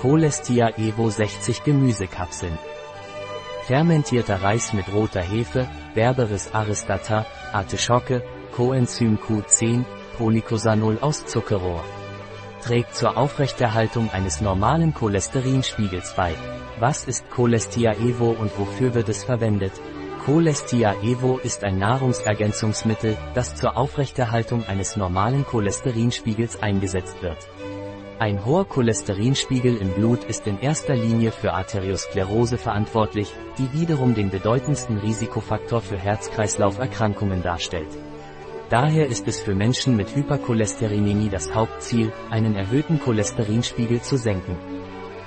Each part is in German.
Cholestia Evo 60 Gemüsekapseln. Fermentierter Reis mit roter Hefe, Berberis aristata, Artischocke, Coenzym Q10, Polycosanol aus Zuckerrohr. Trägt zur Aufrechterhaltung eines normalen Cholesterinspiegels bei. Was ist Cholestia Evo und wofür wird es verwendet? Cholestia Evo ist ein Nahrungsergänzungsmittel, das zur Aufrechterhaltung eines normalen Cholesterinspiegels eingesetzt wird. Ein hoher Cholesterinspiegel im Blut ist in erster Linie für Arteriosklerose verantwortlich, die wiederum den bedeutendsten Risikofaktor für Herz-Kreislauf-Erkrankungen darstellt. Daher ist es für Menschen mit Hypercholesterinämie das Hauptziel, einen erhöhten Cholesterinspiegel zu senken.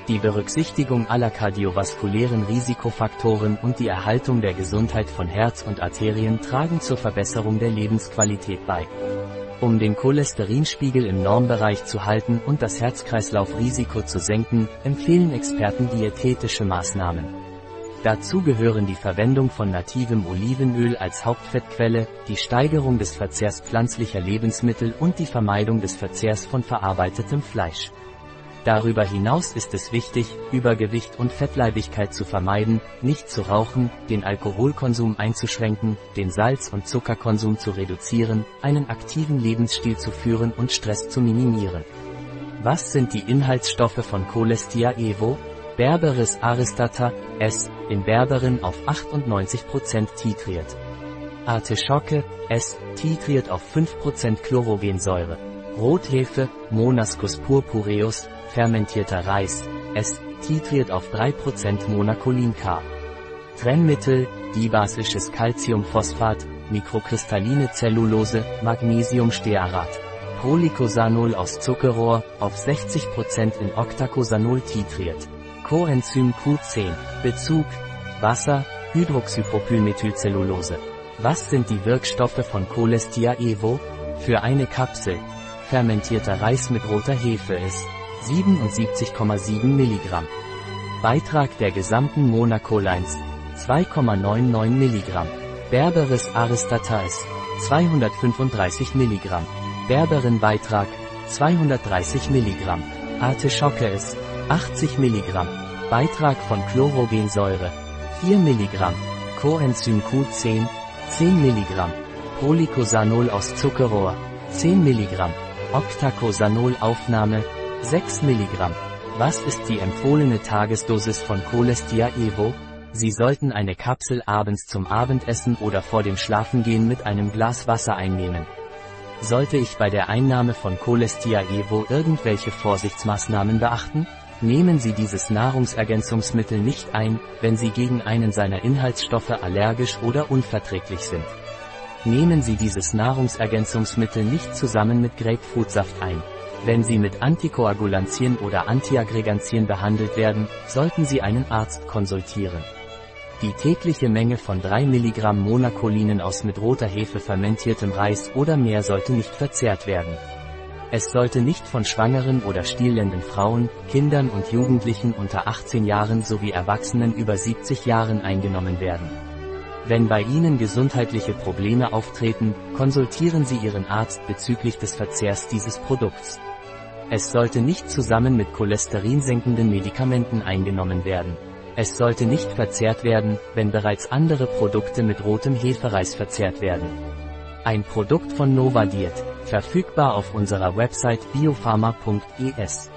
Die Berücksichtigung aller kardiovaskulären Risikofaktoren und die Erhaltung der Gesundheit von Herz und Arterien tragen zur Verbesserung der Lebensqualität bei. Um den Cholesterinspiegel im Normbereich zu halten und das Herz-Kreislauf-Risiko zu senken, empfehlen Experten diätetische Maßnahmen. Dazu gehören die Verwendung von nativem Olivenöl als Hauptfettquelle, die Steigerung des Verzehrs pflanzlicher Lebensmittel und die Vermeidung des Verzehrs von verarbeitetem Fleisch. Darüber hinaus ist es wichtig, Übergewicht und Fettleibigkeit zu vermeiden, nicht zu rauchen, den Alkoholkonsum einzuschränken, den Salz- und Zuckerkonsum zu reduzieren, einen aktiven Lebensstil zu führen und Stress zu minimieren. Was sind die Inhaltsstoffe von Cholestia Evo? Berberis aristata, S, in Berberin auf 98% titriert. Artischocke, S, titriert auf 5% Chlorogensäure. Rothefe, Monascus purpureus, fermentierter Reis, es, titriert auf 3% Monacolin K. Trennmittel, dibasisches Calciumphosphat, mikrokristalline Zellulose, Magnesiumstearat. Polycosanol aus Zuckerrohr, auf 60% in Octacosanol titriert. Coenzym Q10, Bezug, Wasser, Hydroxypropylmethylcellulose. Was sind die Wirkstoffe von Cholestia Evo? Für eine Kapsel. Fermentierter Reis mit roter Hefe ist 77,7 mg. Beitrag der gesamten Monaco-Lines 2,99 mg. Berberis aristatae 235 mg. Berberin Beitrag 230 mg. Artischocke ist 80 mg. Beitrag von Chlorogensäure 4 mg. Coenzym Q10 10 mg. Polycosanol aus Zuckerrohr 10 mg. Octacosanol Aufnahme 6 mg. Was ist die empfohlene Tagesdosis von Cholestia Evo? Sie sollten eine Kapsel abends zum Abendessen oder vor dem Schlafengehen mit einem Glas Wasser einnehmen. Sollte ich bei der Einnahme von Cholestia Evo irgendwelche Vorsichtsmaßnahmen beachten? Nehmen Sie dieses Nahrungsergänzungsmittel nicht ein, wenn Sie gegen einen seiner Inhaltsstoffe allergisch oder unverträglich sind. Nehmen Sie dieses Nahrungsergänzungsmittel nicht zusammen mit Grapefruitsaft ein. Wenn Sie mit Antikoagulantien oder Antiaggregantien behandelt werden, sollten Sie einen Arzt konsultieren. Die tägliche Menge von 3 mg Monacolinen aus mit roter Hefe fermentiertem Reis oder mehr sollte nicht verzehrt werden. Es sollte nicht von schwangeren oder stillenden Frauen, Kindern und Jugendlichen unter 18 Jahren sowie Erwachsenen über 70 Jahren eingenommen werden. Wenn bei Ihnen gesundheitliche Probleme auftreten, konsultieren Sie Ihren Arzt bezüglich des Verzehrs dieses Produkts. Es sollte nicht zusammen mit cholesterinsenkenden Medikamenten eingenommen werden. Es sollte nicht verzehrt werden, wenn bereits andere Produkte mit rotem Hefereis verzehrt werden. Ein Produkt von Nova Diet, verfügbar auf unserer Website biopharma.es.